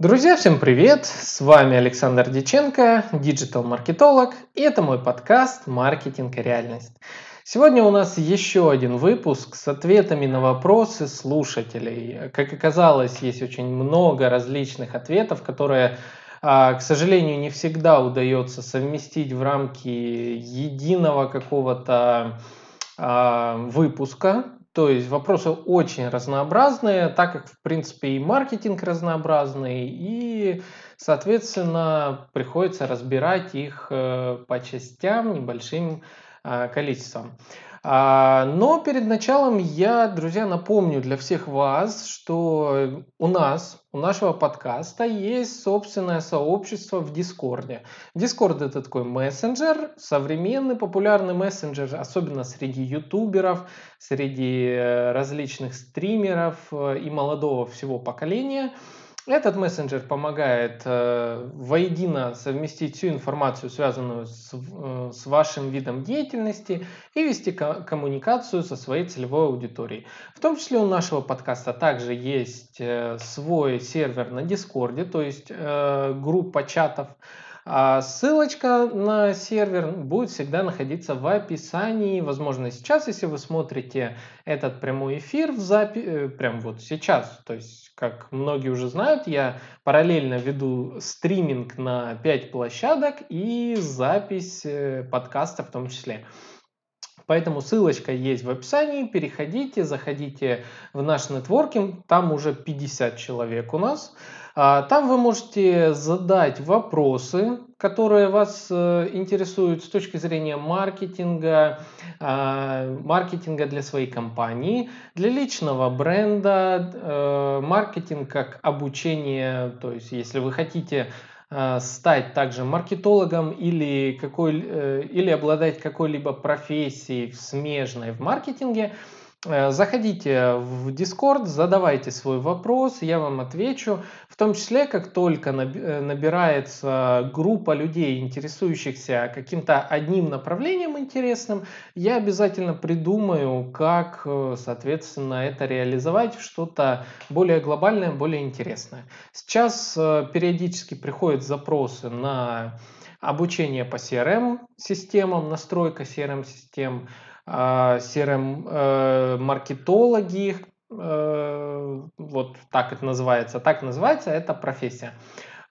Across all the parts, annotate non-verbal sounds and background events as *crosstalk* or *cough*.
Друзья, всем привет! С вами Александр Диченко, диджитал-маркетолог, и это мой подкаст «Маркетинг и реальность». Сегодня у нас еще один выпуск с ответами на вопросы слушателей. Как оказалось, есть очень много различных ответов, которые, а, к сожалению, не всегда удается совместить в рамки единого какого-то а, выпуска. То есть вопросы очень разнообразные, так как, в принципе, и маркетинг разнообразный, и, соответственно, приходится разбирать их э, по частям небольшим э, количеством. А, но перед началом я, друзья, напомню для всех вас, что у нас, у нашего подкаста есть собственное сообщество в Дискорде. Дискорд это такой мессенджер, современный популярный мессенджер, особенно среди ютуберов, среди э, различных стримеров э, и молодого всего поколения – этот мессенджер помогает э, воедино совместить всю информацию, связанную с, э, с вашим видом деятельности, и вести ко- коммуникацию со своей целевой аудиторией. В том числе у нашего подкаста также есть э, свой сервер на Дискорде, то есть э, группа чатов. А ссылочка на сервер будет всегда находиться в описании. Возможно, сейчас, если вы смотрите этот прямой эфир в запи... Э, прям вот сейчас, то есть, как многие уже знают, я параллельно веду стриминг на 5 площадок и запись э, подкаста в том числе. Поэтому ссылочка есть в описании, переходите, заходите в наш нетворкинг, там уже 50 человек у нас. А, там вы можете задать вопросы, которые вас э, интересуют с точки зрения маркетинга, а, маркетинга для своей компании, для личного бренда, э, маркетинг как обучение, то есть если вы хотите э, стать также маркетологом или, какой, или обладать какой-либо профессией смежной в маркетинге, заходите в Discord, задавайте свой вопрос, я вам отвечу. В том числе, как только э, набирается группа людей, интересующихся каким-то одним направлением интересным, я обязательно придумаю, как, э, соответственно, это реализовать что-то более глобальное, более интересное. Сейчас периодически приходят запросы на обучение по CRM-системам, настройка CRM-систем, CRM-маркетологи, а, э, вот так это называется, так называется эта профессия.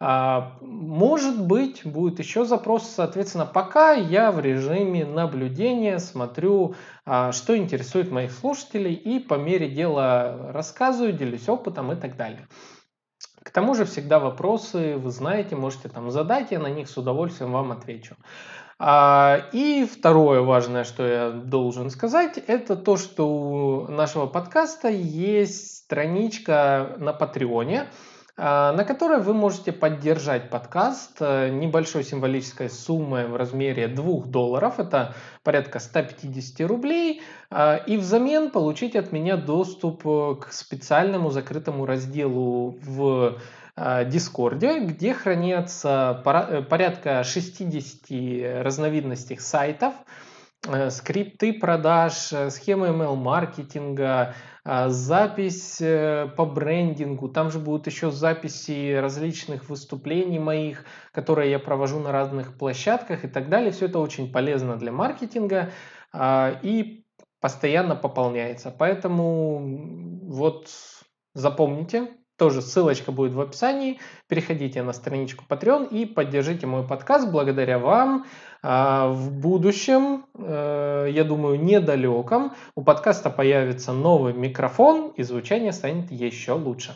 А, может быть, будет еще запрос, соответственно, пока я в режиме наблюдения смотрю, а, что интересует моих слушателей и по мере дела рассказываю, делюсь опытом и так далее. К тому же всегда вопросы, вы знаете, можете там задать, я на них с удовольствием вам отвечу. А, и второе важное, что я должен сказать, это то, что у нашего подкаста есть страничка на Патреоне, а, на которой вы можете поддержать подкаст э, небольшой символической суммой в размере 2 долларов, это порядка 150 рублей, а, и взамен получить от меня доступ э, к специальному закрытому разделу в Дискорде, где хранятся э, порядка 60 разновидностей сайтов, э, скрипты продаж, схемы email-маркетинга, запись по брендингу. Там же будут еще записи различных выступлений моих, которые я провожу на разных площадках и так далее. Все это очень полезно для маркетинга и постоянно пополняется. Поэтому вот запомните, тоже ссылочка будет в описании. Переходите на страничку Patreon и поддержите мой подкаст. Благодаря вам а, в будущем, э, я думаю, недалеком, у подкаста появится новый микрофон и звучание станет еще лучше.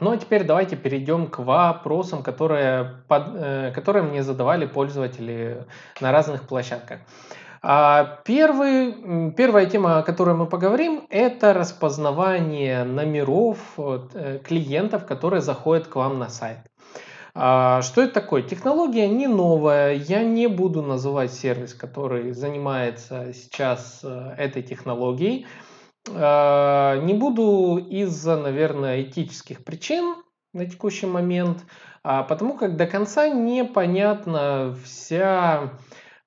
Ну а теперь давайте перейдем к вопросам, которые, э, которые мне задавали пользователи на разных площадках. А первый, первая тема, о которой мы поговорим, это распознавание номеров э, клиентов, которые заходят к вам на сайт. А, что это такое? Технология не новая. Я не буду называть сервис, который занимается сейчас э, этой технологией. А, не буду из-за, наверное, этических причин на текущий момент, потому как до конца непонятна вся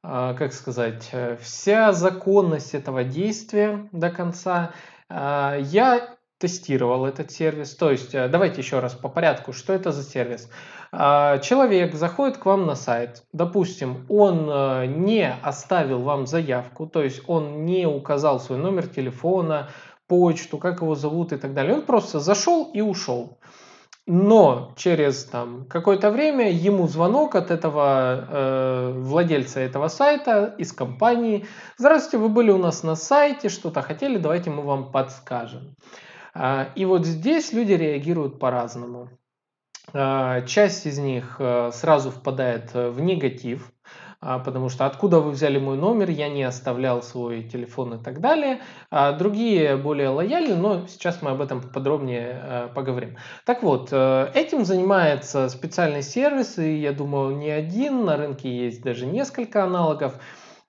как сказать, э, вся законность этого действия до конца. А, я тестировал этот сервис. То есть, э, давайте еще раз по порядку, что это за сервис. А, человек заходит к вам на сайт, допустим, он э, не оставил вам заявку, то есть он не указал свой номер телефона, почту, как его зовут и так далее. Он просто зашел и ушел. Но через там, какое-то время ему звонок от этого э, владельца этого сайта из компании. Здравствуйте, вы были у нас на сайте, что-то хотели, давайте мы вам подскажем. Э, и вот здесь люди реагируют по-разному. Э, часть из них э, сразу впадает в негатив, потому что откуда вы взяли мой номер, я не оставлял свой телефон и так далее. А другие более лояльны, но сейчас мы об этом подробнее э, поговорим. Так вот, э, этим занимается специальный сервис, и я думаю, не один, на рынке есть даже несколько аналогов.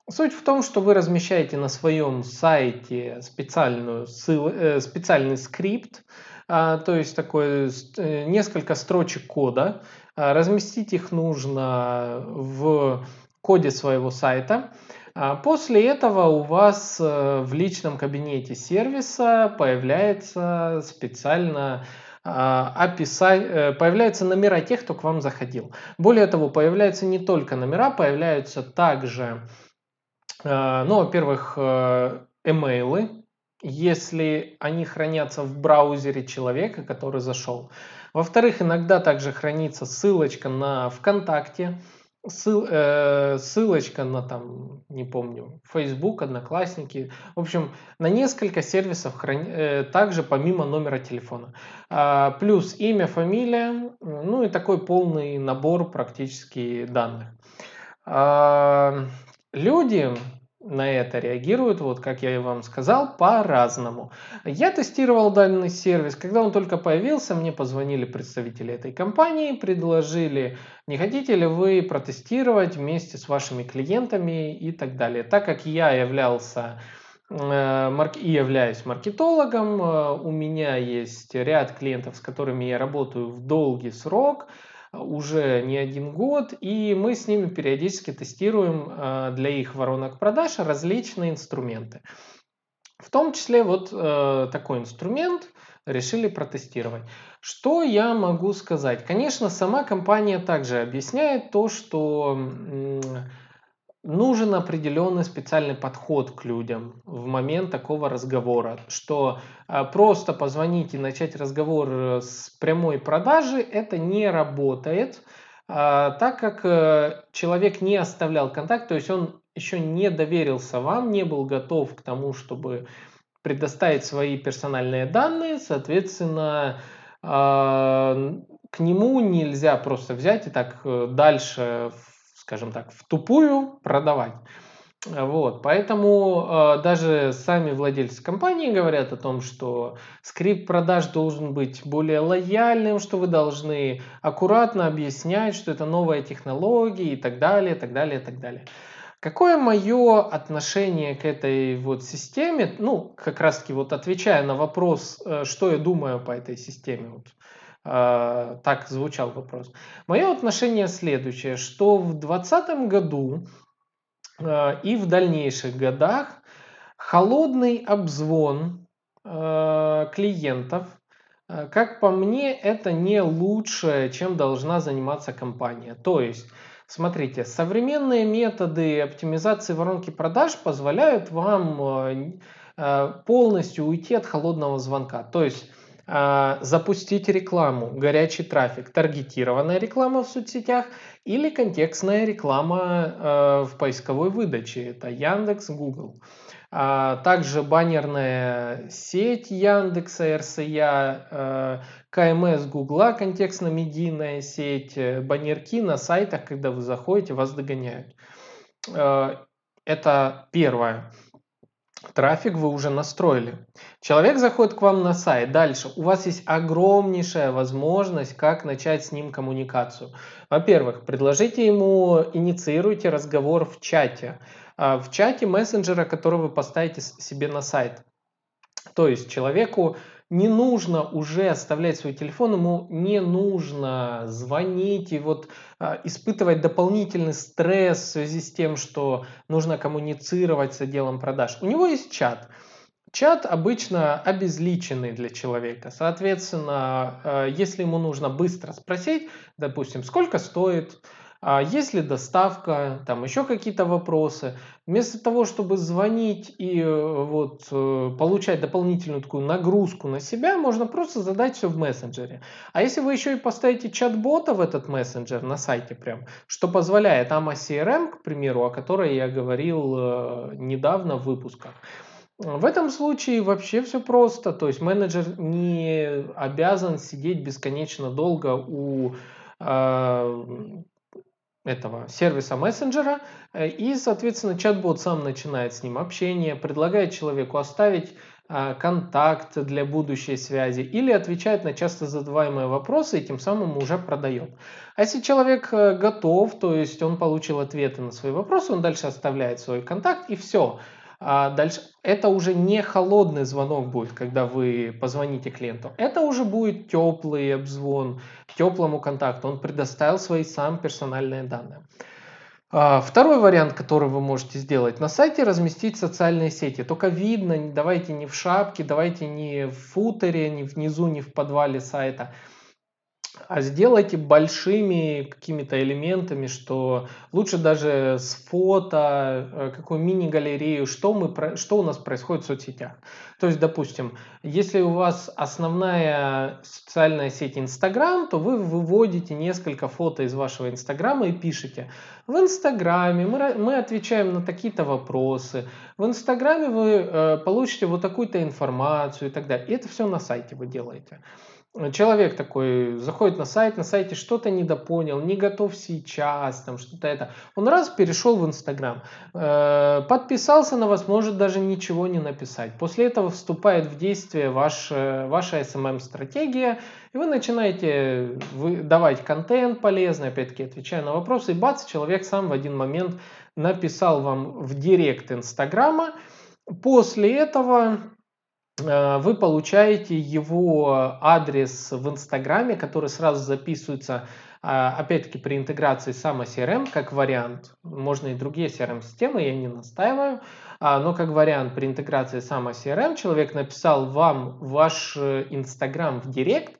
Суть в том, что вы размещаете на своем сайте специальную э, специальный скрипт, а, то есть такой несколько строчек кода. Разместить их нужно в коде своего сайта. А после этого у вас э, в личном кабинете сервиса появляется специально а, описать, э, появляются номера тех, кто к вам заходил. Более того, появляются не только номера, появляются также, э, ну, во-первых, эмейлы, если они хранятся в браузере человека, который зашел. Во-вторых, иногда также хранится ссылочка на ВКонтакте, Э, ссылочка на там, не помню, Facebook, Одноклассники. В общем, на несколько сервисов э, также помимо номера телефона. А, плюс имя, фамилия, ну и такой полный набор практически данных. А, люди на это реагируют, вот как я и вам сказал, по-разному. Я тестировал данный сервис, когда он только появился, мне позвонили представители этой компании, предложили, не хотите ли вы протестировать вместе с вашими клиентами и так далее. Так как я являлся э, и являюсь маркетологом, э, у меня есть ряд клиентов, с которыми я работаю в долгий срок – уже не один год, и мы с ними периодически тестируем а, для их воронок продаж различные инструменты. В том числе вот э, такой инструмент решили протестировать. Что я могу сказать? Конечно, сама компания также объясняет то, что нужен определенный специальный подход к людям в момент такого разговора, что а, просто позвонить и начать разговор э, с прямой продажи это не работает, а, так как э, человек не оставлял контакт, то есть он еще не доверился вам, не был готов к тому, чтобы предоставить свои персональные данные, соответственно, а, к нему нельзя просто взять и так э, дальше скажем так, в тупую продавать. Вот, поэтому э, даже сами владельцы компании говорят о том, что скрипт продаж должен быть более лояльным, что вы должны аккуратно объяснять, что это новая технология и так далее, так далее, так далее. Какое мое отношение к этой вот системе? Ну, как раз таки вот отвечая на вопрос, э, что я думаю по этой системе. Вот, так звучал вопрос. Мое отношение следующее, что в 2020 году а, и в дальнейших годах холодный обзвон а, клиентов, как по мне, это не лучшее, чем должна заниматься компания. То есть, смотрите, современные методы оптимизации воронки продаж позволяют вам полностью уйти от холодного звонка. То есть, запустить рекламу, горячий трафик, таргетированная реклама в соцсетях или контекстная реклама а, в поисковой выдаче. Это Яндекс, Google. А, также баннерная сеть Яндекса, РСЯ, КМС Гугла, контекстно-медийная сеть, э, баннерки на сайтах, когда вы заходите, вас догоняют. Это первое трафик вы уже настроили. Человек заходит к вам на сайт. Дальше. У вас есть огромнейшая возможность, как начать с ним коммуникацию. Во-первых, предложите ему, инициируйте разговор в чате. А, в чате мессенджера, который вы поставите себе на сайт. То есть человеку не нужно уже оставлять свой телефон, ему не нужно звонить и вот а, испытывать дополнительный стресс в связи с тем, что нужно коммуницировать с отделом продаж. У него есть чат. чат обычно обезличенный для человека. Соответственно, э, если ему нужно быстро спросить, допустим, сколько стоит, а есть ли доставка, там еще какие-то вопросы. Вместо того, чтобы звонить и э, вот э, получать дополнительную такую нагрузку на себя, можно просто задать все в мессенджере. А если вы еще и поставите чат-бота в этот мессенджер на сайте прям, что позволяет AMA CRM, к примеру, о которой я говорил э, недавно в выпусках, в этом случае вообще все просто. То есть менеджер не обязан сидеть бесконечно долго у этого сервиса мессенджера, э, и, соответственно, чат-бот сам начинает с ним общение, предлагает человеку оставить а, контакт для будущей связи или отвечает на часто задаваемые вопросы и тем самым уже продает. А если человек э, готов, то есть он получил ответы на свои вопросы, он дальше оставляет свой контакт и все. А дальше это уже не холодный звонок будет, когда вы позвоните клиенту. Это уже будет теплый обзвон, теплому контакту. Он предоставил свои сам персональные данные. А, второй вариант, который вы можете сделать, на сайте разместить социальные сети. Только видно, давайте не в шапке, давайте не в футере, не внизу, не в подвале сайта а сделайте большими какими-то элементами, что лучше даже с фото, э, какую мини-галерею, что, мы, что у нас происходит в соцсетях. То есть, допустим, если у вас основная социальная сеть Инстаграм, то вы выводите несколько фото из вашего Инстаграма и пишете. В Инстаграме мы, мы отвечаем на такие-то вопросы. В Инстаграме вы э, получите вот такую-то информацию и так далее. И это все на сайте вы делаете человек такой заходит на сайт, на сайте что-то недопонял, не готов сейчас, там что-то это. Он раз перешел в Инстаграм, э, подписался на вас, может даже ничего не написать. После этого вступает в действие ваш, ваша SMM-стратегия, и вы начинаете давать контент полезный, опять-таки отвечая на вопросы, и бац, человек сам в один момент написал вам в директ Инстаграма. После этого Э, вы получаете его адрес в Инстаграме, который сразу записывается, а, опять-таки, при интеграции сама CRM как вариант. Можно и другие CRM-системы, я не настаиваю. А, но как вариант при интеграции сама CRM человек написал вам ваш э, Инстаграм в Директ,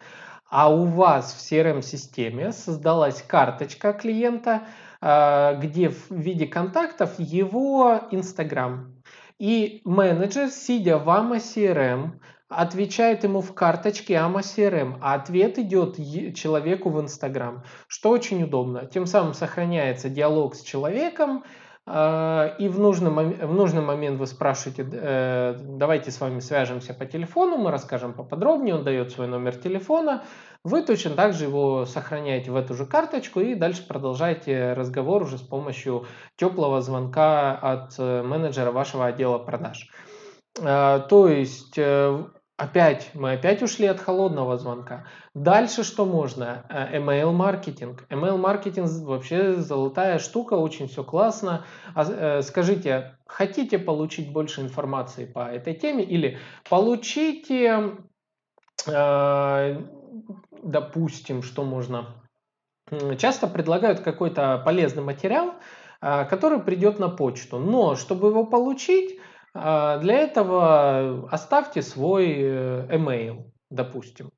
а у вас в CRM-системе создалась карточка клиента, где в виде контактов его Инстаграм. И менеджер, сидя в AMA CRM, отвечает ему в карточке AMA CRM, а ответ идет человеку в Instagram, что очень удобно. Тем самым сохраняется диалог с человеком, и в нужный, в нужный момент вы спрашиваете, э, давайте с вами свяжемся по телефону, мы расскажем поподробнее, он дает свой номер телефона, вы точно так же его сохраняете в эту же карточку и дальше продолжаете разговор уже с помощью теплого звонка от э, менеджера вашего отдела продаж. А, то есть э, Опять, мы опять ушли от холодного звонка. Дальше что можно? Э, email маркетинг. Email маркетинг вообще золотая штука, очень все классно. А, скажите, хотите получить больше информации по этой теме или получите допустим, что можно... Часто предлагают какой-то полезный материал, который придет на почту. Но чтобы его получить, для этого оставьте свой э, email, допустим.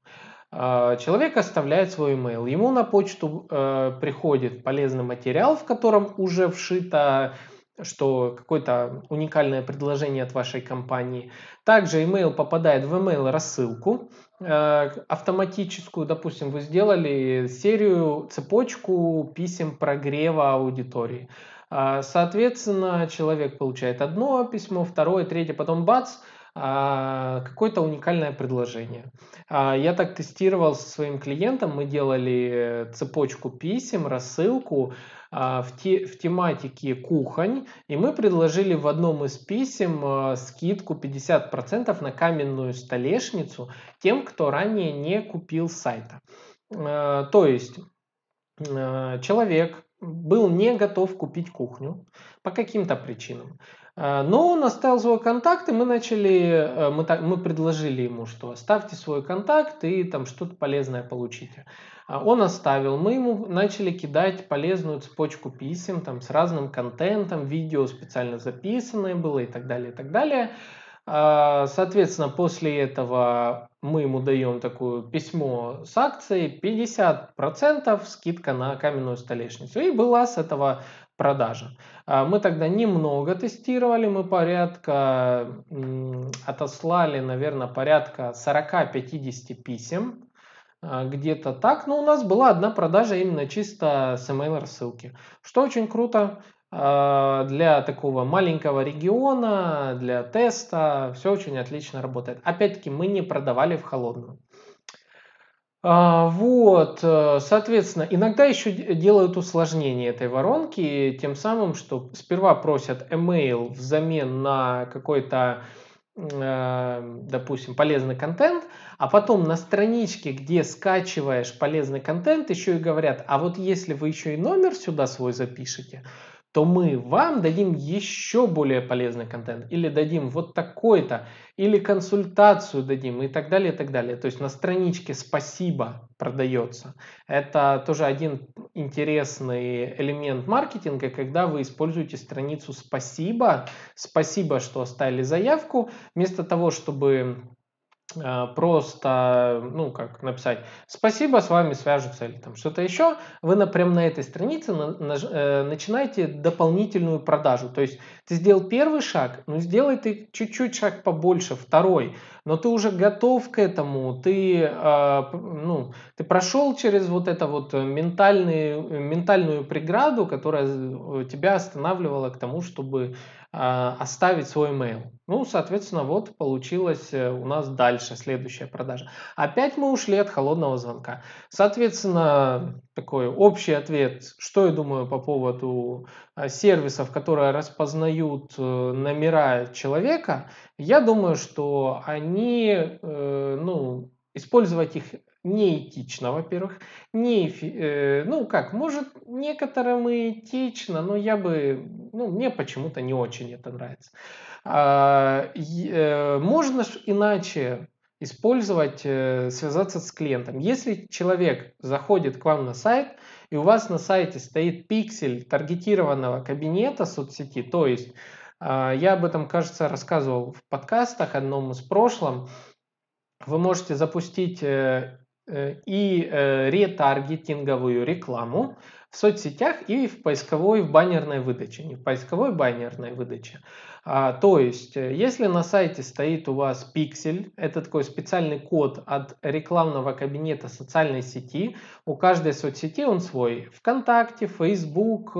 А, человек оставляет свой email. Ему на почту э, приходит полезный материал, в котором уже вшито что какое-то уникальное предложение от вашей компании. Также email попадает в email рассылку э, автоматическую. Допустим, вы сделали серию, цепочку писем прогрева аудитории. Э, соответственно, человек получает одно письмо, второе, третье, потом бац, э, какое-то уникальное предложение. Я так тестировал со своим клиентом, мы делали цепочку писем, рассылку, а, в, те, в тематике кухонь, и мы предложили в одном из писем а, скидку 50% на каменную столешницу тем, кто ранее не купил сайта. А, то есть человек был не готов купить кухню по каким-то причинам. Но он оставил свой контакт, и мы начали, мы, мы предложили ему, что оставьте свой контакт и там что-то полезное получите. А он оставил. Мы ему начали кидать полезную цепочку писем там, с разным контентом, видео специально записанное было и так далее, и так далее. А, соответственно, после этого мы ему даем такое письмо с акцией 50% скидка на каменную столешницу. И была с этого продажа. А, мы тогда немного тестировали, мы порядка отослали, наверное, порядка 40-50 писем а, где-то так, но у нас была одна продажа именно чисто с email рассылки, что очень круто. А, для такого маленького региона, для теста, все очень отлично работает. Опять-таки, мы не продавали в холодную. А, вот, э, соответственно, иногда еще делают усложнение этой воронки, тем самым, что сперва просят email взамен на какой-то, э, допустим, полезный контент, а потом на страничке, где скачиваешь полезный контент, еще и говорят, а вот если вы еще и номер сюда свой запишете, то мы вам дадим еще более полезный контент, или дадим вот такой-то, или консультацию дадим, и так далее, и так далее. То есть на страничке «Спасибо» продается. Это тоже один интересный элемент маркетинга, когда вы используете страницу «Спасибо», «Спасибо, что оставили заявку», вместо того, чтобы просто, ну, как написать, спасибо, с вами свяжутся или там что-то еще, вы напрям на этой странице на, на, э, начинаете дополнительную продажу. То есть ты сделал первый шаг, ну, сделай ты чуть-чуть шаг побольше, второй, но ты уже готов к этому, ты, э, ну, ты прошел через вот это вот ментальный, ментальную преграду, которая тебя останавливала к тому, чтобы оставить свой email. Ну, соответственно, вот получилось э, у нас дальше следующая продажа. Опять мы ушли от холодного звонка. Соответственно, такой общий ответ, что я думаю по поводу а, сервисов, которые распознают э, номера человека. Я думаю, что они, э, ну, использовать их неэтично, во-первых. Не, э, ну как, может некоторым и этично, но я бы, ну мне почему-то не очень это нравится. А, э, можно ж иначе использовать, э, связаться с клиентом. Если человек заходит к вам на сайт, и у вас на сайте стоит пиксель таргетированного кабинета соцсети, то есть а, я об этом, кажется, рассказывал в подкастах одном из прошлом, вы можете запустить э, э, и э, ретаргетинговую рекламу в соцсетях и в поисковой в баннерной выдаче, не в поисковой баннерной выдаче. А, то есть, если на сайте стоит у вас пиксель, это такой специальный код от рекламного кабинета социальной сети, у каждой соцсети он свой. ВКонтакте, Facebook,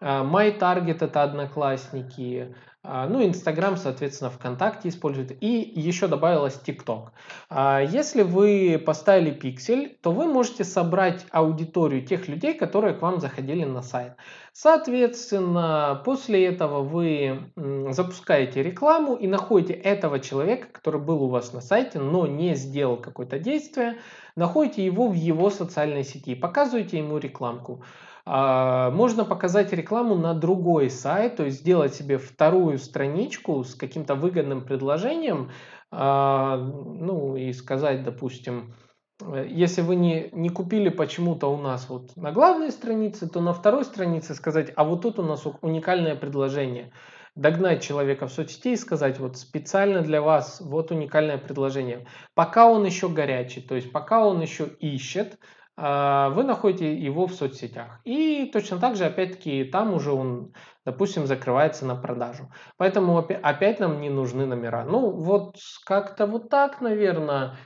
MyTarget это одноклассники, а, ну, Инстаграм, соответственно, ВКонтакте использует. И еще добавилось ТикТок. А, если вы поставили пиксель, то вы можете собрать аудиторию тех людей, которые к вам заходили на сайт. Соответственно, после этого вы запускаете рекламу и находите этого человека, который был у вас на сайте, но не сделал какое-то действие, находите его в его социальной сети, показываете ему рекламку. А, можно показать рекламу на другой сайт, то есть сделать себе вторую страничку с каким-то выгодным предложением, а, ну и сказать, допустим, э, если вы не, не купили почему-то у нас вот на главной странице, то на второй странице сказать, а вот тут у нас уникальное предложение. Догнать человека в соцсети и сказать, вот специально для вас вот уникальное предложение. Пока он еще горячий, то есть пока он еще ищет, вы находите его в соцсетях. И точно так же, опять-таки, там уже он, допустим, закрывается на продажу. Поэтому опять нам не нужны номера. Ну, вот как-то вот так, наверное.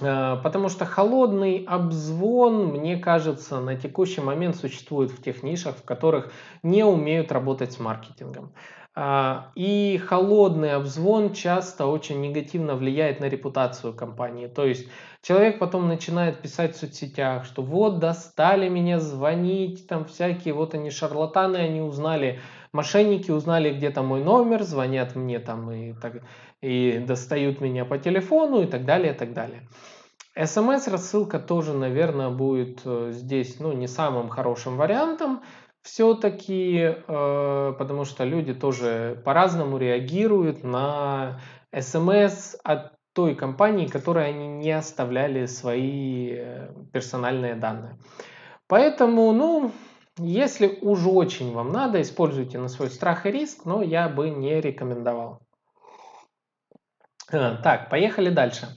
А, потому что холодный обзвон, мне кажется, на текущий момент существует в тех нишах, в которых не умеют работать с маркетингом. А, и холодный обзвон часто очень негативно влияет на репутацию компании. То есть человек потом начинает писать в соцсетях, что вот достали меня звонить, там всякие, вот они шарлатаны, они узнали, мошенники узнали где-то мой номер, звонят мне там и, так, и достают меня по телефону и так далее, и так далее. СМС-рассылка тоже, наверное, будет э, здесь ну, не самым хорошим вариантом, все-таки, э, потому что люди тоже по-разному реагируют на смс от той компании, которой они не оставляли свои э, персональные данные. Поэтому, ну, если уж очень вам надо, используйте на свой страх и риск, но я бы не рекомендовал. А, так, поехали дальше.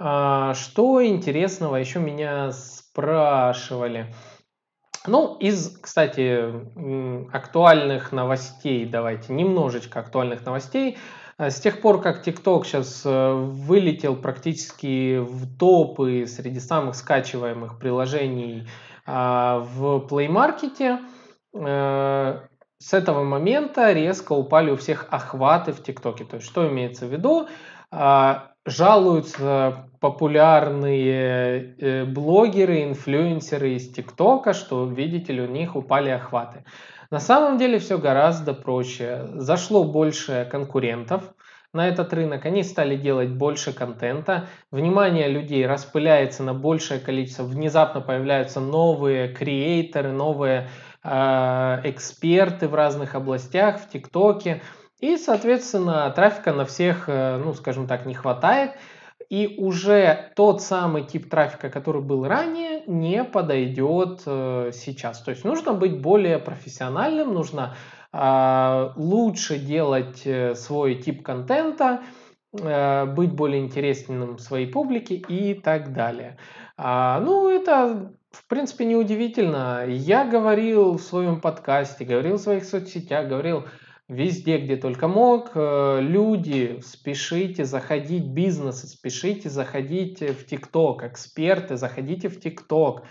Что интересного еще меня спрашивали? Ну, из, кстати, актуальных новостей, давайте, немножечко актуальных новостей. А, с тех пор, как TikTok сейчас э, вылетел практически в топы среди самых скачиваемых приложений а, в Play Market, э, с этого момента резко упали у всех охваты в ТикТоке. То есть, что имеется в виду? Жалуются популярные э, блогеры, инфлюенсеры из ТикТока, что, видите ли, у них упали охваты. На самом деле все гораздо проще. Зашло больше конкурентов на этот рынок, они стали делать больше контента, внимание людей распыляется на большее количество, внезапно появляются новые креаторы, новые э, эксперты в разных областях, в ТикТоке, и, соответственно, трафика на всех, э, ну, скажем так, не хватает, и уже тот самый тип трафика, который был ранее, не подойдет э, сейчас. То есть нужно быть более профессиональным, нужно э, лучше делать э, свой тип контента, быть более интересным своей публике и так далее. А, ну, это в принципе неудивительно. Я говорил в своем подкасте, говорил в своих соцсетях, говорил везде, где только мог. Э, люди, спешите заходить, бизнесы, спешите заходить в ТикТок, эксперты, заходите в ТикТок.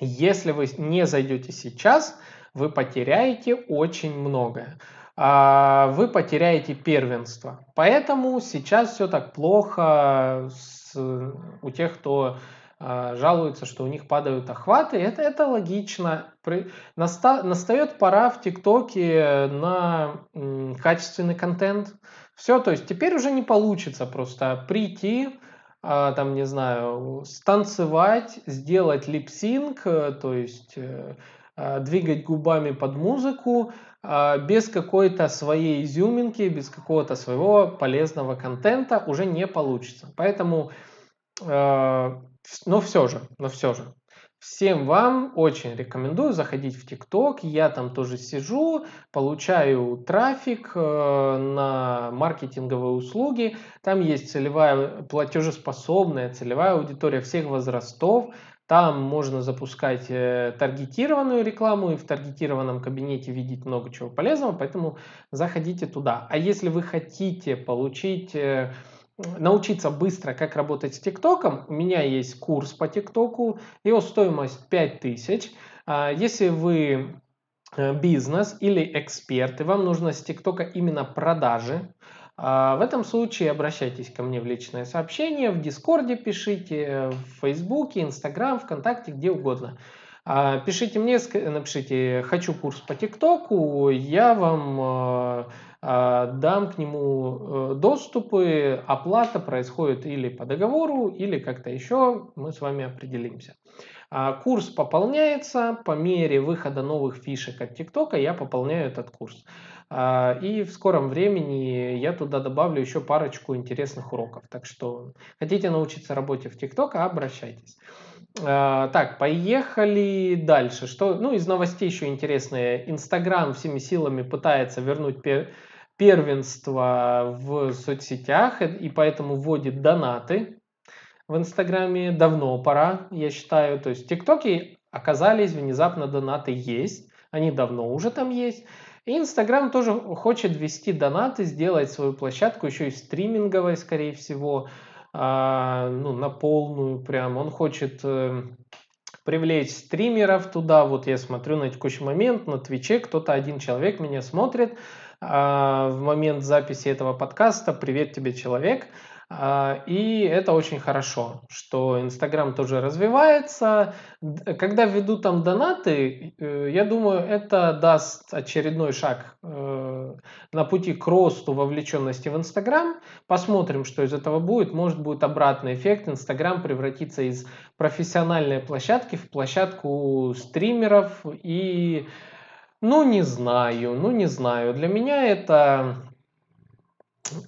Если вы не зайдете сейчас, вы потеряете очень многое. А, вы потеряете первенство. Поэтому сейчас все так плохо с, у тех, кто а, жалуются, что у них падают охваты. Это, это логично. Настает пора в ТикТоке на качественный контент. Все, то есть теперь уже не получится просто прийти, а, там, не знаю, станцевать, сделать липсинг, э, то есть э, а, двигать губами под музыку, без какой-то своей изюминки, без какого-то своего полезного контента уже не получится. Поэтому но все же, но все же. Всем вам очень рекомендую заходить в ТикТок. Я там тоже сижу, получаю трафик э, на маркетинговые услуги. Там есть целевая платежеспособная целевая аудитория всех возрастов. Там можно запускать э, таргетированную рекламу и в таргетированном кабинете видеть много чего полезного, поэтому заходите туда. А если вы хотите получить э, научиться быстро, как работать с ТикТоком, у меня есть курс по ТикТоку, его стоимость 5000. А, если вы э, бизнес или эксперты, вам нужно с ТикТока именно продажи, а, в этом случае обращайтесь ко мне в личное сообщение, в Дискорде пишите, в Фейсбуке, Инстаграм, ВКонтакте, где угодно. А, пишите мне, напишите «хочу курс по ТикТоку», я вам а, дам к нему э, доступы, оплата происходит или по договору, или как-то еще, мы с вами определимся. А, курс пополняется по мере выхода новых фишек от ТикТока, я пополняю этот курс. А, и в скором времени я туда добавлю еще парочку интересных уроков. Так что хотите научиться работе в ТикТок, обращайтесь. Так, поехали дальше. Что, ну, из новостей еще интересные. Инстаграм всеми силами пытается вернуть первенство в соцсетях и поэтому вводит донаты в Инстаграме. Давно пора, я считаю. То есть в ТикТоке оказались внезапно донаты есть. Они давно уже там есть. И Инстаграм тоже хочет ввести донаты, сделать свою площадку еще и стриминговой, скорее всего, а, ну, на полную прям. Он хочет э, привлечь стримеров туда. Вот я смотрю на текущий момент на Твиче, кто-то один человек меня смотрит, в момент записи этого подкаста. Привет тебе, человек. А, и это очень хорошо, что Инстаграм тоже развивается. Когда ведут там донаты, э, я думаю, это даст очередной шаг э, на пути к росту вовлеченности в Инстаграм. Посмотрим, что из этого будет. Может будет обратный эффект. Инстаграм превратится из профессиональной площадки в площадку стримеров и ну, не знаю, ну, не знаю. Для меня это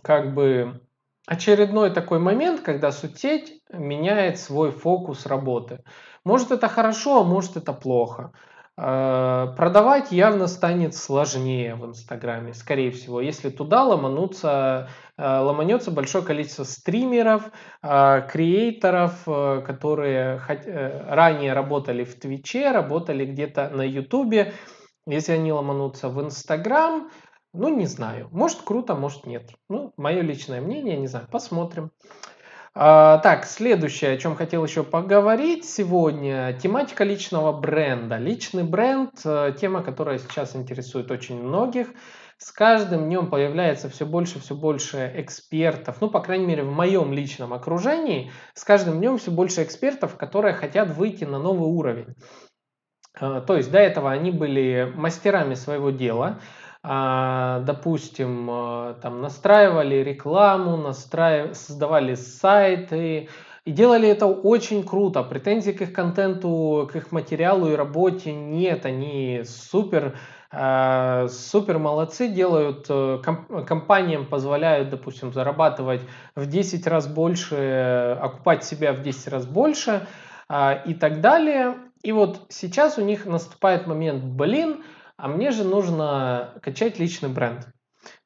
как бы очередной такой момент, когда соцсеть меняет свой фокус работы. Может это хорошо, а может это плохо. Э, продавать явно станет сложнее в Инстаграме, скорее всего, если туда ломанутся ломанется большое количество стримеров, креаторов, которые ранее работали в Твиче, работали где-то на Ютубе. Если они ломанутся в Инстаграм, ну, не знаю. Может, круто, может, нет. Ну, мое личное мнение, не знаю. Посмотрим. А, так, следующее, о чем хотел еще поговорить сегодня, тематика личного бренда. Личный бренд, э, тема, которая сейчас интересует очень многих. С каждым днем появляется все больше, все больше экспертов, ну, по крайней мере, в моем личном окружении, с каждым днем все больше экспертов, которые хотят выйти на новый уровень. А, то есть до этого они были мастерами своего дела, а, допустим, а, там настраивали рекламу, настраив... создавали сайты, и делали это очень круто. Претензий к их контенту, к их материалу и работе нет. Они супер, э, супер молодцы, делают, э, комп- компаниям позволяют, допустим, зарабатывать в 10 раз больше, окупать себя в 10 раз больше э, и так далее. И вот сейчас у них наступает момент, блин, а мне же нужно качать личный бренд.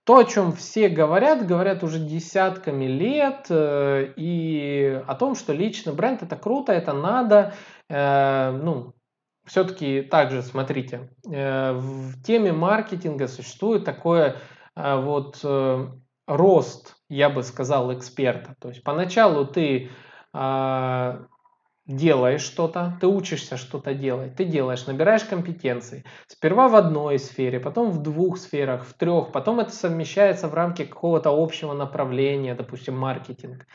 То, о чем все говорят, говорят уже десятками лет, э, и о том, что личный бренд это круто, это надо. Э, ну, все-таки также, смотрите, э, в теме маркетинга существует такое вот рост, я бы сказал, эксперта. То есть поначалу ты делаешь что-то, ты учишься что-то делать, ты делаешь, набираешь компетенции. Сперва в одной сфере, потом в двух сферах, в трех, потом это совмещается в рамки какого-то общего направления, допустим, маркетинг.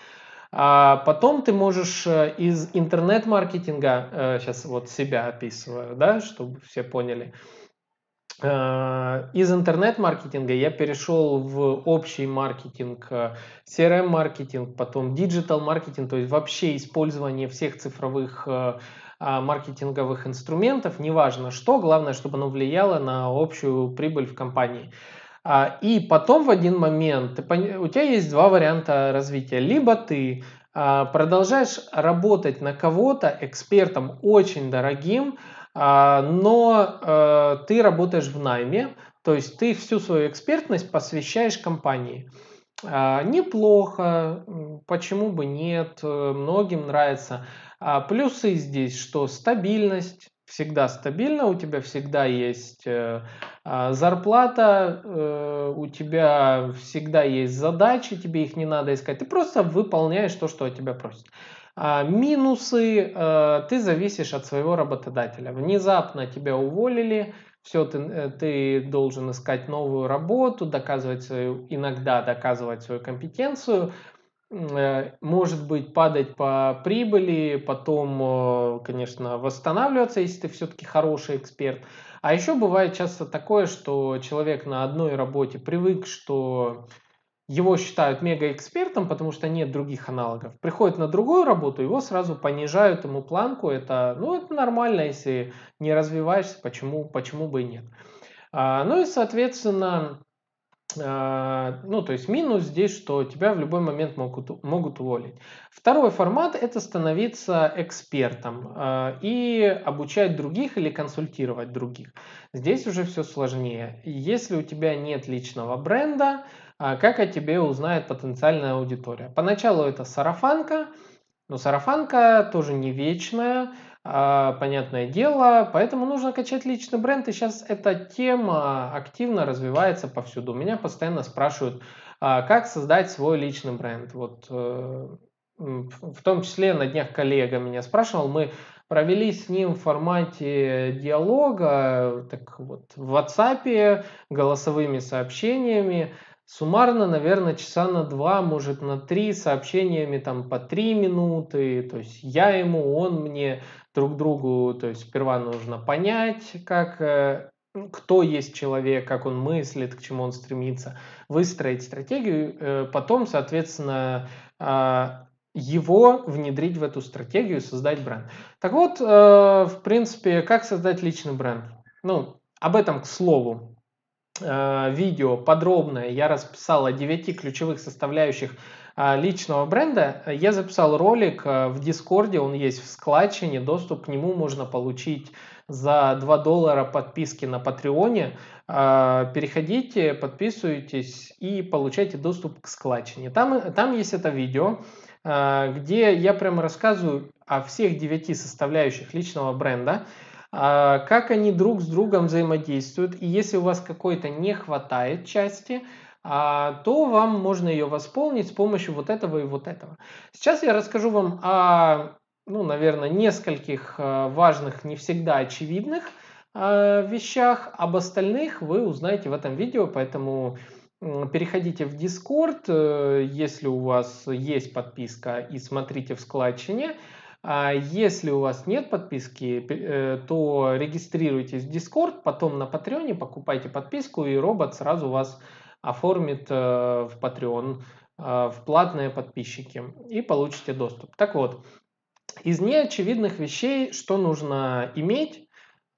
А потом ты можешь э, из интернет-маркетинга, сейчас э, вот себя описываю, да, чтобы все поняли, из интернет-маркетинга я перешел в общий маркетинг, CRM-маркетинг, э, потом digital маркетинг, то есть вообще использование всех цифровых э, а, маркетинговых инструментов, неважно что, главное, чтобы оно влияло на общую прибыль в компании. А, и потом в один момент у тебя есть два варианта развития. Либо ты продолжаешь работать на кого-то экспертом очень дорогим, но э, ты работаешь в найме, то есть ты всю свою экспертность посвящаешь компании. А, неплохо, почему бы нет, э, многим нравится. А, плюсы здесь, что стабильность, всегда стабильно, у тебя всегда есть э, зарплата, у тебя всегда есть задачи, тебе их не надо искать, ты просто выполняешь то, что от тебя просят. А, минусы, э, ты зависишь от своего работодателя. Внезапно тебя уволили, все, ты, э, ты должен искать новую работу, доказывать свою, иногда доказывать свою компетенцию, э, может быть, падать по прибыли, потом, конечно, восстанавливаться, если ты все-таки хороший эксперт. А еще бывает часто такое, что человек на одной работе привык, что его считают мегаэкспертом, потому что нет других аналогов. Приходит на другую работу, его сразу понижают ему планку. Это, ну, это нормально, если не развиваешься, почему, почему бы и нет. А, ну и, соответственно, а, ну, то есть минус здесь, что тебя в любой момент могут, могут уволить. Второй формат – это становиться экспертом а, и обучать других или консультировать других. Здесь уже все сложнее. Если у тебя нет личного бренда, как о тебе узнает потенциальная аудитория? Поначалу это сарафанка, но сарафанка тоже не вечная, а, понятное дело, поэтому нужно качать личный бренд, и сейчас эта тема активно развивается повсюду. Меня постоянно спрашивают, а, как создать свой личный бренд. Вот э, в том числе на днях коллега меня спрашивал, мы провели с ним в формате диалога, так вот, в WhatsApp, голосовыми сообщениями, Суммарно, наверное, часа на два, может на три сообщениями там по три минуты. То есть я ему, он мне друг другу. То есть сперва нужно понять, как, э, кто есть человек, как он мыслит, к чему он стремится, выстроить стратегию, э, потом, соответственно, а, его внедрить в эту стратегию, создать бренд. Так вот, э, в принципе, как создать личный бренд? Ну, об этом, к слову, видео подробное я расписал о 9 ключевых составляющих э, личного бренда. Я записал ролик э, в Дискорде, он есть в складчине, доступ к нему можно получить за 2 доллара подписки на Патреоне. Переходите, подписывайтесь и получайте доступ к складчине. Там, там есть это видео, где я прямо рассказываю о всех девяти составляющих личного бренда, как они друг с другом взаимодействуют. И если у вас какой-то не хватает части, а, то вам можно ее восполнить с помощью вот этого и вот этого. Сейчас я расскажу вам о, ну, наверное, нескольких а, важных, не всегда очевидных вещах. Об остальных вы узнаете в этом видео, поэтому переходите в Discord, э, если у вас есть подписка, и смотрите в складчине. А если у вас нет подписки, э, то регистрируйтесь в Discord, потом на Патреоне покупайте подписку, и робот сразу вас оформит э, в Patreon, э, в платные подписчики, и получите доступ. Так вот, из неочевидных вещей, что нужно иметь,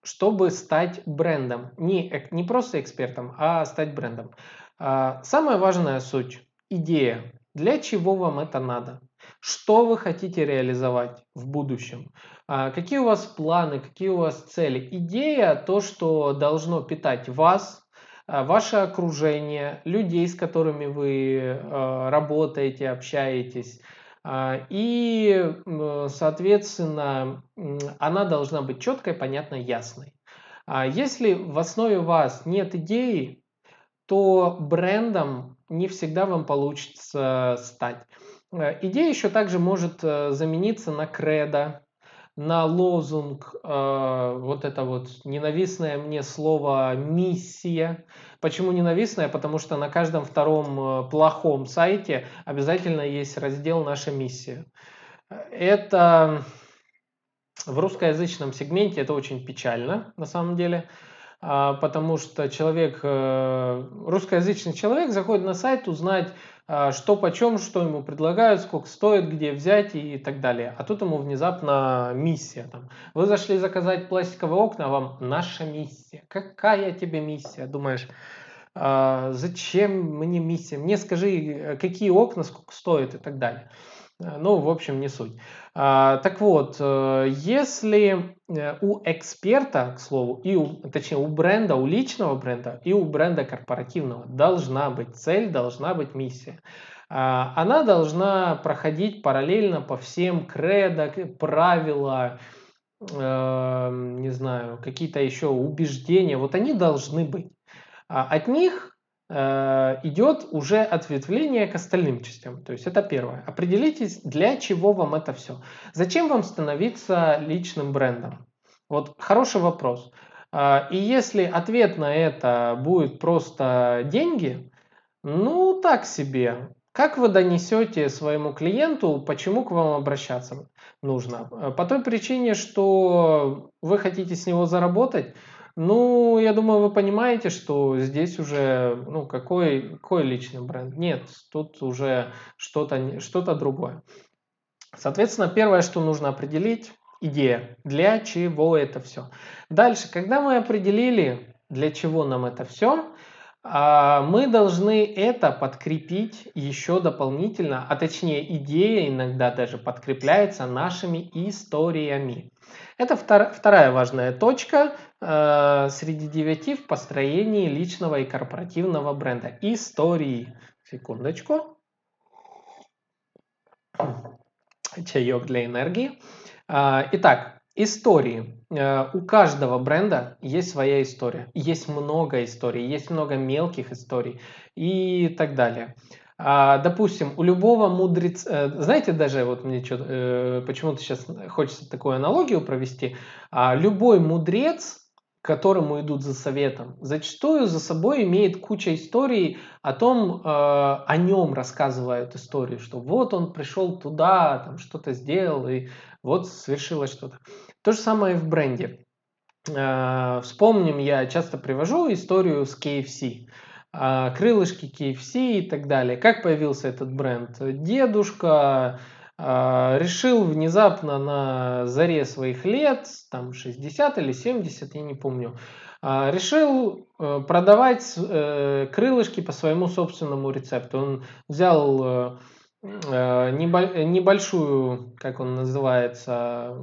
чтобы стать брендом. Не, не просто экспертом, а стать брендом. А, самая важная суть – идея. Для чего вам это надо? Что вы хотите реализовать в будущем? А, какие у вас планы, какие у вас цели? Идея – то, что должно питать вас, а, ваше окружение, людей, с которыми вы а, работаете, общаетесь. И, соответственно, она должна быть четкой, понятной, ясной. Если в основе вас нет идеи, то брендом не всегда вам получится стать. Э, идея еще также может э, замениться на кредо, на лозунг, э, вот это вот ненавистное мне слово «миссия». Почему ненавистное? Потому что на каждом втором плохом сайте обязательно есть раздел «Наша миссия». Это в русскоязычном сегменте это очень печально на самом деле. А, потому что человек, э, русскоязычный человек заходит на сайт узнать, а, что почем, что ему предлагают, сколько стоит, где взять и так далее. А тут ему внезапно миссия. Там. Вы зашли заказать пластиковые окна, а вам наша миссия. Какая тебе миссия? Думаешь, а, зачем мне миссия? Мне скажи, какие окна, сколько стоят и так далее. Э, ну, в общем, не суть. А, так вот, э, если э, у эксперта, к слову, и у, точнее у бренда, у личного бренда и у бренда корпоративного должна быть цель, должна быть миссия. А, она должна проходить параллельно по всем кредо, правила, не знаю, какие-то еще убеждения. Вот они должны быть. А от них идет уже ответвление к остальным частям. То есть это первое. Определитесь, для чего вам это все. Зачем вам становиться личным брендом? Вот хороший вопрос. Э, и если ответ на это будет просто деньги, ну так себе. Как вы донесете своему клиенту, почему к вам обращаться нужно? Э, по той причине, что вы хотите с него заработать, ну, я думаю, вы понимаете, что здесь уже, ну, какой, какой личный бренд? Нет, тут уже что-то что другое. Соответственно, первое, что нужно определить, идея, для чего это все. Дальше, когда мы определили, для чего нам это все, а, мы должны это подкрепить еще дополнительно, а точнее идея иногда даже подкрепляется нашими историями. Это вторая важная точка э, среди девяти в построении личного и корпоративного бренда. Истории. Секундочку. Чаек для энергии. Э, итак, истории. Э, у каждого бренда есть своя история. Есть много историй, есть много мелких историй и так далее. А, допустим, у любого мудреца, э, знаете, даже вот мне почему-то сейчас хочется такую аналогию провести, а, любой мудрец, которому идут за советом, зачастую за собой имеет куча историй о том, э, о нем рассказывают историю, что вот он пришел туда, там что-то сделал, и вот свершилось что-то. То же самое и в бренде. Вспомним, я часто привожу историю с KFC. А, крылышки KFC и так далее. Как появился этот бренд? Дедушка решил внезапно на заре своих лет, там 60 или 70, я не помню, а, решил э, продавать э, крылышки по своему собственному рецепту. Он взял э, небольшую, как он называется,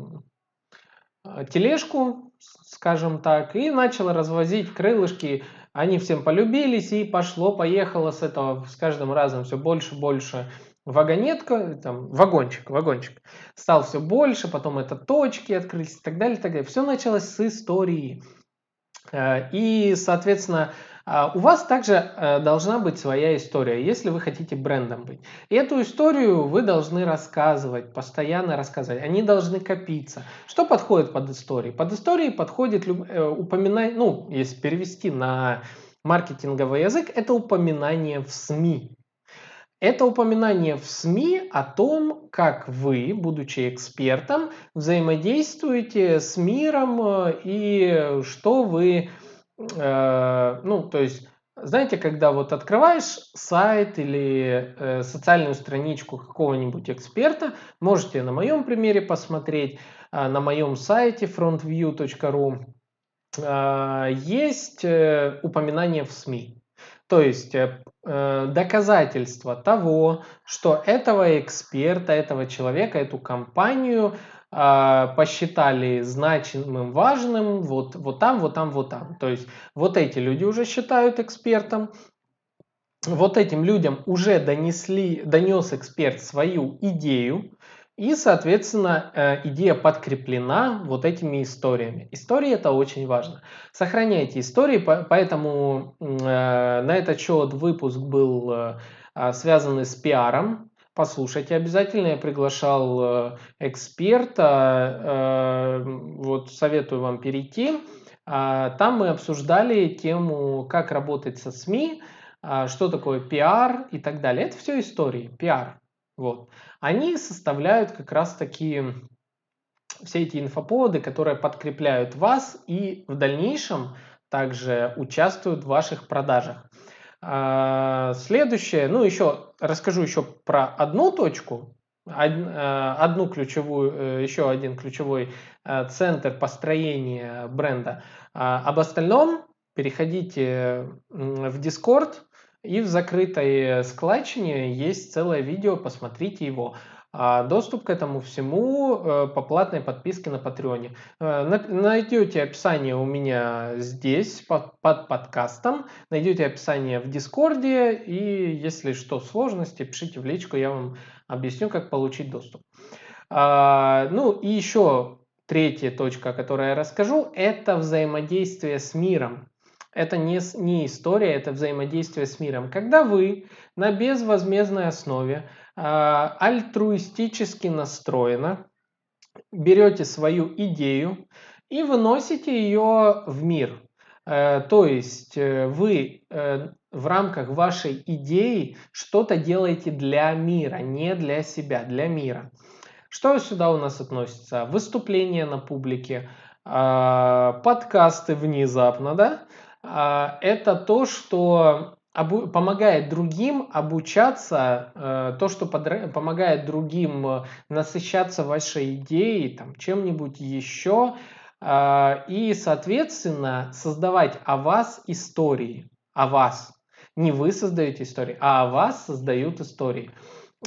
тележку, скажем так, и начал развозить крылышки. Они всем полюбились, и пошло-поехало с этого с каждым разом все больше, больше вагонетка, там, вагончик, вагончик, стал все больше, потом это точки открылись и так далее, и так далее. Все началось с истории. Э, и, соответственно, а, у вас также э, должна быть своя история, если вы хотите брендом быть. И эту историю вы должны рассказывать, постоянно рассказывать. Они должны копиться. Что подходит под истории? Под истории подходит э, упоминание, ну, если перевести на маркетинговый язык, это упоминание в СМИ. Это упоминание в СМИ о том, как вы, будучи экспертом, взаимодействуете с миром э, и что вы, э, ну, то есть, знаете, когда вот открываешь сайт или э, социальную страничку какого-нибудь эксперта, можете на моем примере посмотреть, э, на моем сайте frontview.ru э, есть э, упоминание в СМИ. То есть э, э, доказательство того, что этого эксперта, этого человека, эту компанию э, посчитали значимым, важным, вот, вот там, вот там, вот там. То есть вот эти люди уже считают экспертом, вот этим людям уже донесли, донес эксперт свою идею, и, соответственно, э, идея подкреплена вот этими историями. Истории это очень важно. Сохраняйте истории, поэтому э, на этот счет выпуск был э, а, связан с пиаром. Послушайте обязательно, я приглашал эксперта, вот советую вам перейти. А, там мы обсуждали тему, как работать со СМИ, а, что такое пиар и так далее. Это все истории, пиар. Вот. Они составляют как раз таки все эти инфоповоды, которые подкрепляют вас и в дальнейшем также участвуют в ваших продажах. А, следующее, ну еще расскажу еще про одну точку, э, одну ключевую, э, еще один ключевой э, центр построения бренда. А, об остальном переходите в Discord, и в закрытой складчине есть целое видео, посмотрите его. А доступ к этому всему э, по платной подписке на Патреоне. Э, найдете описание у меня здесь, под, под подкастом. Найдете описание в Дискорде. И если что, сложности, пишите в личку, я вам объясню, как получить доступ. А, ну и еще третья точка, о которой я расскажу, это взаимодействие с миром. Это не, не история, это взаимодействие с миром. Когда вы на безвозмездной основе э, альтруистически настроено, берете свою идею и выносите ее в мир. Э, то есть э, вы э, в рамках вашей идеи что-то делаете для мира, не для себя, для мира. Что сюда у нас относится? Выступления на публике, подкасты внезапно, да? А, это то, что помогает другим обучаться, э, то, что помогает другим э, насыщаться вашей идеей, там, чем-нибудь еще, а, и, соответственно, создавать о вас истории, о вас. Не вы создаете истории, а о вас создают истории.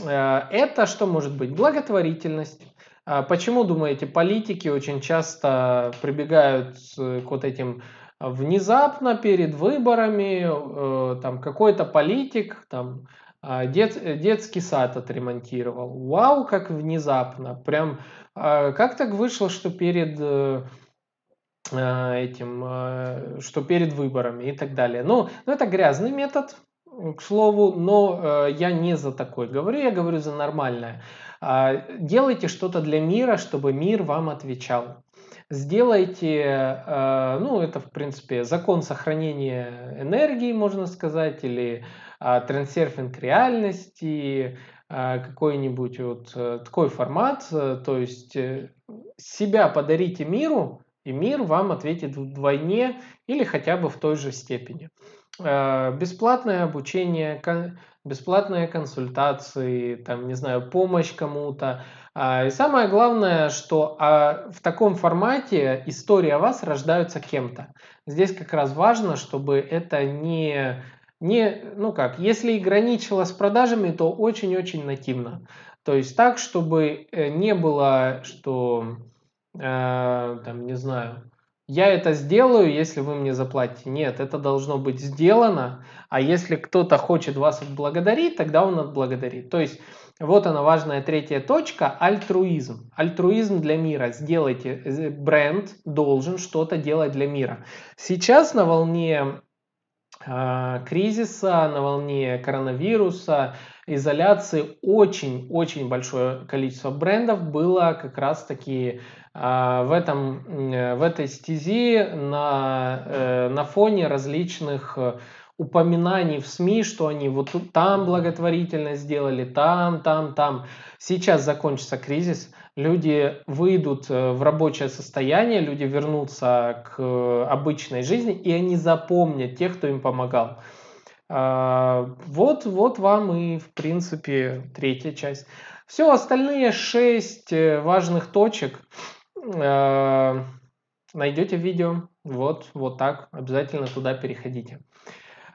Э, это что может быть? Благотворительность. А почему, думаете, политики очень часто прибегают к вот этим внезапно перед выборами э, там какой-то политик там а, дет, детский сад отремонтировал. Вау, как внезапно. Прям э, как так вышло, что перед э, э этим, э, что перед выборами и так далее. Ну, ну это грязный метод, к слову, но э, я не за такой говорю, я говорю за нормальное. Э, делайте что-то для мира, чтобы мир вам отвечал сделайте, э, ну, это, в принципе, закон сохранения энергии, можно сказать, или а, трансерфинг реальности, а, какой-нибудь вот э, такой формат, э, то есть себя подарите миру, и мир вам ответит вдвойне или хотя бы в той же степени. Бесплатное обучение, бесплатные консультации, там, не знаю, помощь кому-то, а, и самое главное, что а, в таком формате истории о вас рождаются кем-то. Здесь как раз важно, чтобы это не, не ну как, если и граничило с продажами, то очень-очень нативно. То есть так, чтобы э, не было, что э, э, там, не знаю, я это сделаю, если вы мне заплатите. Нет, это должно быть сделано, а если кто-то хочет вас отблагодарить, тогда он отблагодарит. То есть вот она важная третья точка, альтруизм. Альтруизм для мира. Сделайте, э, бренд должен что-то делать для мира. Сейчас на волне э, кризиса, на волне коронавируса, изоляции очень-очень большое количество брендов было как раз-таки а, в, этом, в этой стези на, э, на фоне различных э, упоминаний в СМИ, что они вот там благотворительность сделали, там, там, там. Сейчас закончится кризис, люди выйдут э, в рабочее состояние, люди вернутся к обычной жизни, и они запомнят тех, кто им помогал. А, вот, вот вам и, в принципе, третья часть. Все, остальные шесть важных точек э, найдете видео. Вот, вот так. Обязательно туда переходите.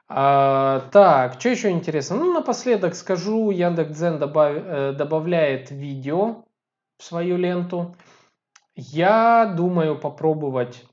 А, так, что еще интересно? Ну, напоследок скажу, Яндекс.Дзен добав, э, добавляет видео в свою ленту. Я думаю попробовать,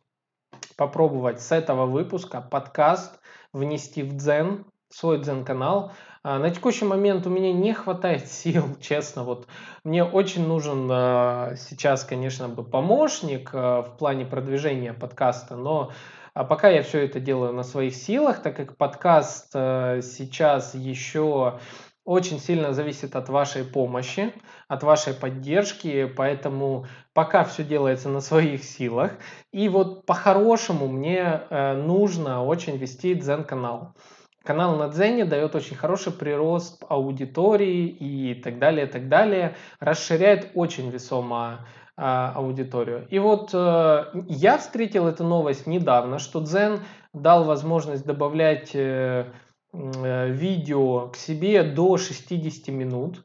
попробовать с этого выпуска подкаст внести в Дзен, свой Дзен-канал. А, на текущий момент у меня не хватает *laughs* сил, честно. Вот мне очень нужен а, сейчас, конечно, бы помощник а, в плане продвижения подкаста, но пока я все это делаю на своих силах, так как подкаст сейчас еще очень сильно зависит от вашей помощи, от вашей поддержки, поэтому пока все делается на своих силах. И вот по-хорошему мне э, нужно очень вести дзен-канал. Канал на Дзене дает очень хороший прирост аудитории и так далее, так далее. Расширяет очень весомо а, аудиторию. И вот э, я встретил эту новость недавно, что Дзен дал возможность добавлять э, видео к себе до 60 минут.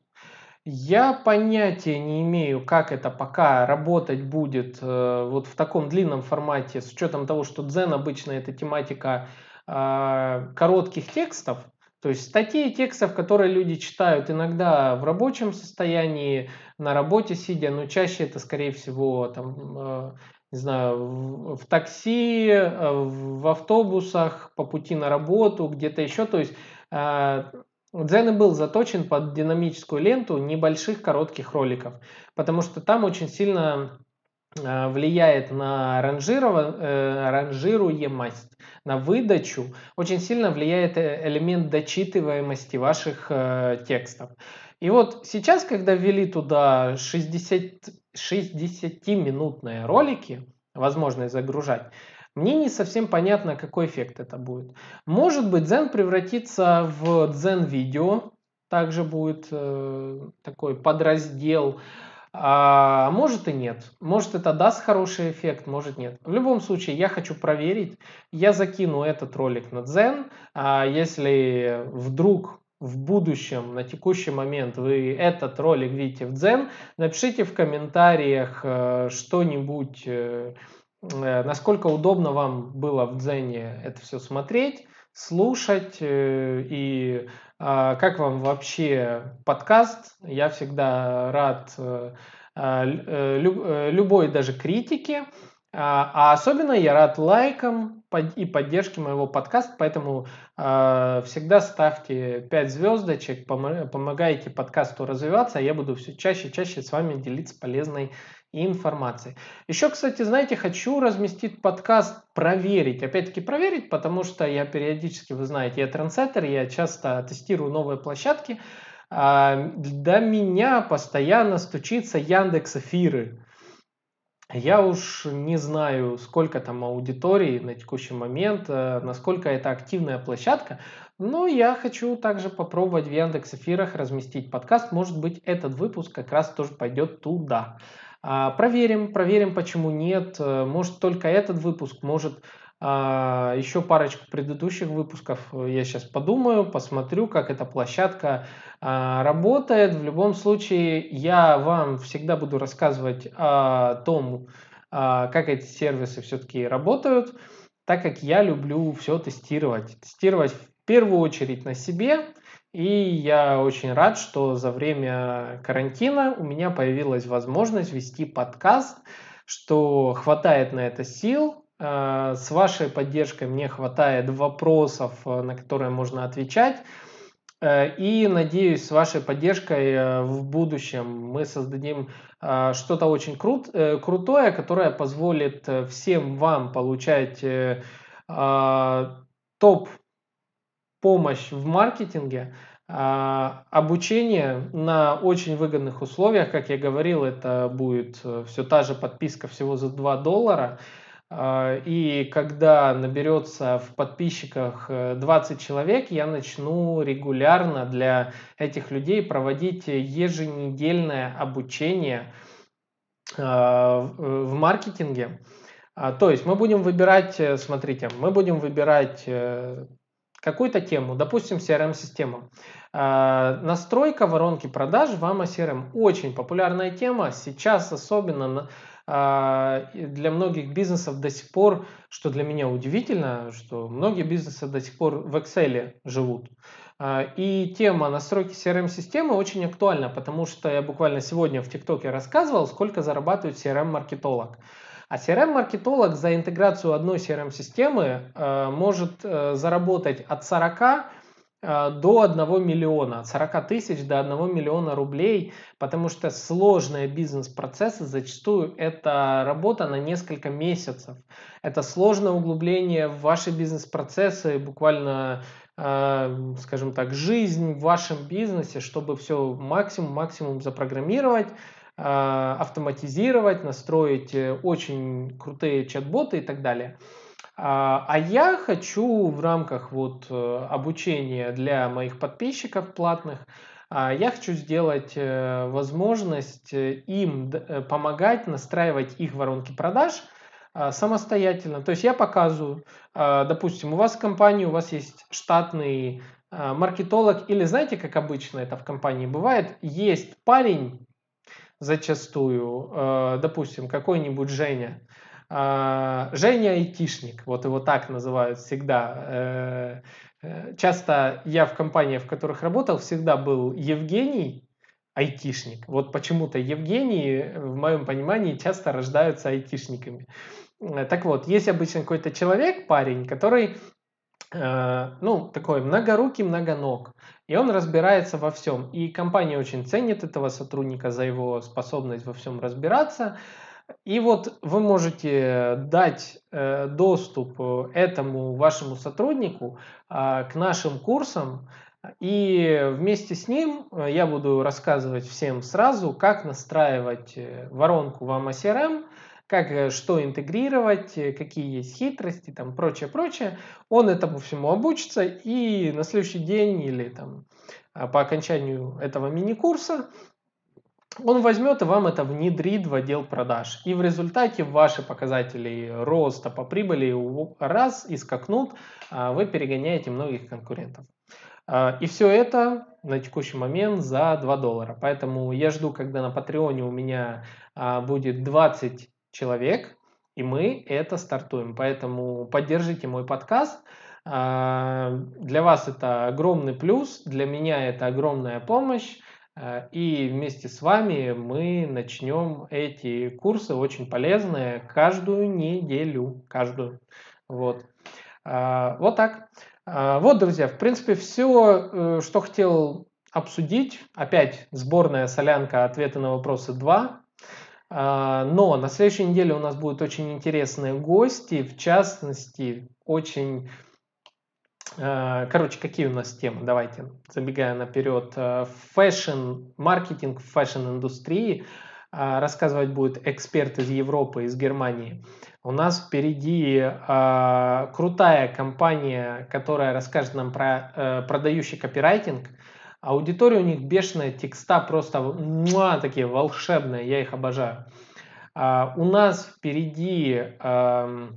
Я понятия не имею, как это пока работать будет э, вот в таком длинном формате, с учетом того, что Дзен обычно эта тематика а, коротких текстов, то есть статей текстов, которые люди читают иногда в рабочем состоянии, на работе сидя, но чаще это, скорее всего, там, а, не знаю, в, в такси, а, в автобусах, по пути на работу, где-то еще. То есть Дзен был заточен под динамическую ленту небольших коротких роликов, потому что там очень сильно Э, влияет на э, ранжируемость, на выдачу, очень сильно влияет э, элемент дочитываемости ваших текстов. И вот сейчас, когда ввели туда 60, 60-минутные ролики, возможность загружать, мне не совсем понятно, какой эффект это будет. Может быть, Zen превратится в Zen видео, также будет э, такой подраздел. А может и нет. Может это даст хороший эффект, может нет. В любом случае, я хочу проверить. Я закину этот ролик на Zen. А если вдруг в будущем, на текущий момент вы этот ролик видите в Zen, напишите в комментариях э, что-нибудь, э, э, насколько удобно вам было в Дзене это все смотреть, слушать и как вам вообще подкаст? Я всегда рад э, а, э, э, любой даже критике. А, а особенно я рад лайкам и поддержке моего подкаста, поэтому всегда ставьте 5 звездочек, помогайте подкасту развиваться, а я буду все чаще и чаще с вами делиться полезной информации. Еще, кстати, знаете, хочу разместить подкаст проверить. Опять-таки проверить, потому что я периодически, вы знаете, я трендсеттер, я часто тестирую новые площадки. А, до меня постоянно стучится Яндекс Эфиры. Я уж не знаю, сколько там аудитории на текущий момент, э, насколько это активная площадка, но я хочу также попробовать в Яндекс Эфирах разместить подкаст. Может быть, этот выпуск как раз тоже пойдет туда. А, проверим, проверим, почему нет. Э, может, только этот выпуск, может, еще парочку предыдущих выпусков я сейчас подумаю, посмотрю, как эта площадка а, работает. В любом случае, я вам всегда буду рассказывать о том, как эти сервисы все-таки работают, так как я люблю все тестировать. Тестировать в первую очередь на себе, и я очень рад, что за время карантина у меня появилась возможность вести подкаст, что хватает на это сил, с вашей поддержкой мне хватает вопросов, э, на которые можно отвечать. И надеюсь, с вашей поддержкой в будущем мы создадим что-то очень крут, крутое, которое позволит всем вам получать топ помощь в маркетинге, обучение на очень выгодных условиях, как я говорил, это будет э, все та же подписка всего за 2 доллара. А, и когда наберется в подписчиках 20 э, человек, я начну регулярно для этих людей проводить еженедельное обучение а, в маркетинге. То есть мы будем выбирать, э, смотрите, мы будем выбирать какую-то тему, допустим, CRM-систему. А, настройка воронки продаж в AMA CRM очень популярная тема. Сейчас особенно а, для многих бизнесов до сих пор, что для меня удивительно, что многие бизнесы до сих пор в Excel живут. А, и тема настройки CRM-системы очень актуальна, потому что я буквально сегодня в ТикТоке рассказывал, сколько зарабатывает CRM-маркетолог. А CRM-маркетолог за интеграцию одной CRM-системы э, может э, заработать от 40 э, до 1 миллиона, от 40 тысяч до 1 миллиона рублей, потому что сложные бизнес-процессы зачастую это работа на несколько месяцев. Это сложное углубление в ваши бизнес-процессы, буквально скажем так, жизнь в вашем бизнесе, чтобы все максимум-максимум запрограммировать, а, автоматизировать, настроить э, очень крутые чат-боты и так далее. А, а я хочу в рамках вот э, обучения для моих подписчиков платных, а, я хочу сделать э, возможность им помогать настраивать их воронки продаж самостоятельно. То есть я показываю, допустим, у вас в компании, у вас есть штатный маркетолог, или знаете, как обычно это в компании бывает, есть парень, зачастую, э, допустим, какой-нибудь Женя, э, Женя айтишник, вот его так называют всегда. Э, часто я в компаниях, в которых работал, всегда был Евгений, айтишник. Вот почему-то Евгений, в моем понимании, часто рождаются айтишниками. Так вот, есть обычно какой-то человек, парень, который Э, ну, такой многорукий, многоног. И он разбирается во всем. И компания очень ценит этого сотрудника за его способность во всем разбираться. И вот вы можете дать э, доступ этому вашему сотруднику э, к нашим курсам, и вместе с ним я буду рассказывать всем сразу, как настраивать воронку в AMA как э, что интегрировать, э, какие есть хитрости, там прочее, прочее. Он этому всему обучится и на следующий день или там а, по окончанию этого мини-курса он возьмет и вам это внедрит в отдел продаж. И в результате ваши показатели роста по прибыли раз и скакнут, а вы перегоняете многих конкурентов. А, и все это на текущий момент за 2 доллара. Поэтому я жду, когда на Патреоне у меня будет 20 человек, и мы это стартуем. Поэтому поддержите мой подкаст. А, для вас это огромный плюс, для меня это огромная помощь. А, и вместе с вами мы начнем эти курсы очень полезные каждую неделю. Каждую. Вот. А, вот так. Вот, друзья, в принципе, все, э, что хотел обсудить. Опять сборная солянка ответы на вопросы 2. А, но на следующей неделе у нас будут очень интересные гости, в частности, очень... А, короче, какие у нас темы? Давайте, забегая наперед. А, fashion, маркетинг в fashion индустрии. Рассказывать будет эксперт из Европы, из Германии. У нас впереди крутая компания, которая расскажет нам про э, продающий копирайтинг – Аудитория у них бешеная, текста просто муа, такие волшебные, я их обожаю. У нас впереди э,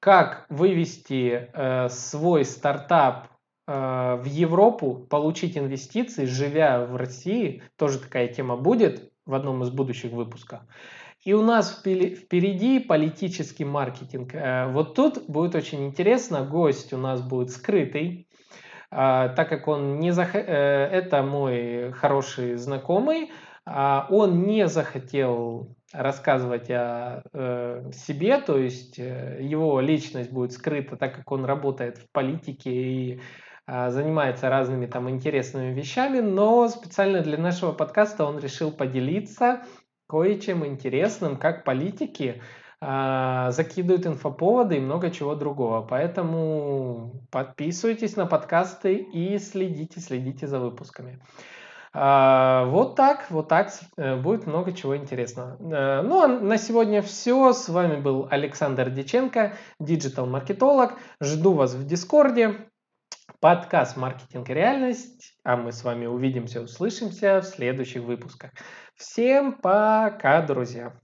как вывести э, свой стартап э, в Европу, получить инвестиции, живя в России, тоже такая тема будет в одном из будущих выпусков. И у нас впереди политический маркетинг. Э, вот тут будет очень интересно, гость у нас будет скрытый, а, так как он не зах... Э, это мой хороший знакомый, а, он не захотел рассказывать о э, себе, то есть э, его личность будет скрыта, так как он работает в политике и э, занимается разными там интересными вещами, но специально для нашего подкаста он решил поделиться кое-чем интересным, как политики э, закидывают инфоповоды и много чего другого. Поэтому подписывайтесь на подкасты и следите, следите за выпусками. А, вот так, вот так э, будет много чего интересного. Э, ну а на сегодня все. С вами был Александр Диченко, диджитал-маркетолог. Жду вас в Дискорде. Подкаст «Маркетинг и реальность». А мы с вами увидимся, услышимся в следующих выпусках. Всем пока, друзья!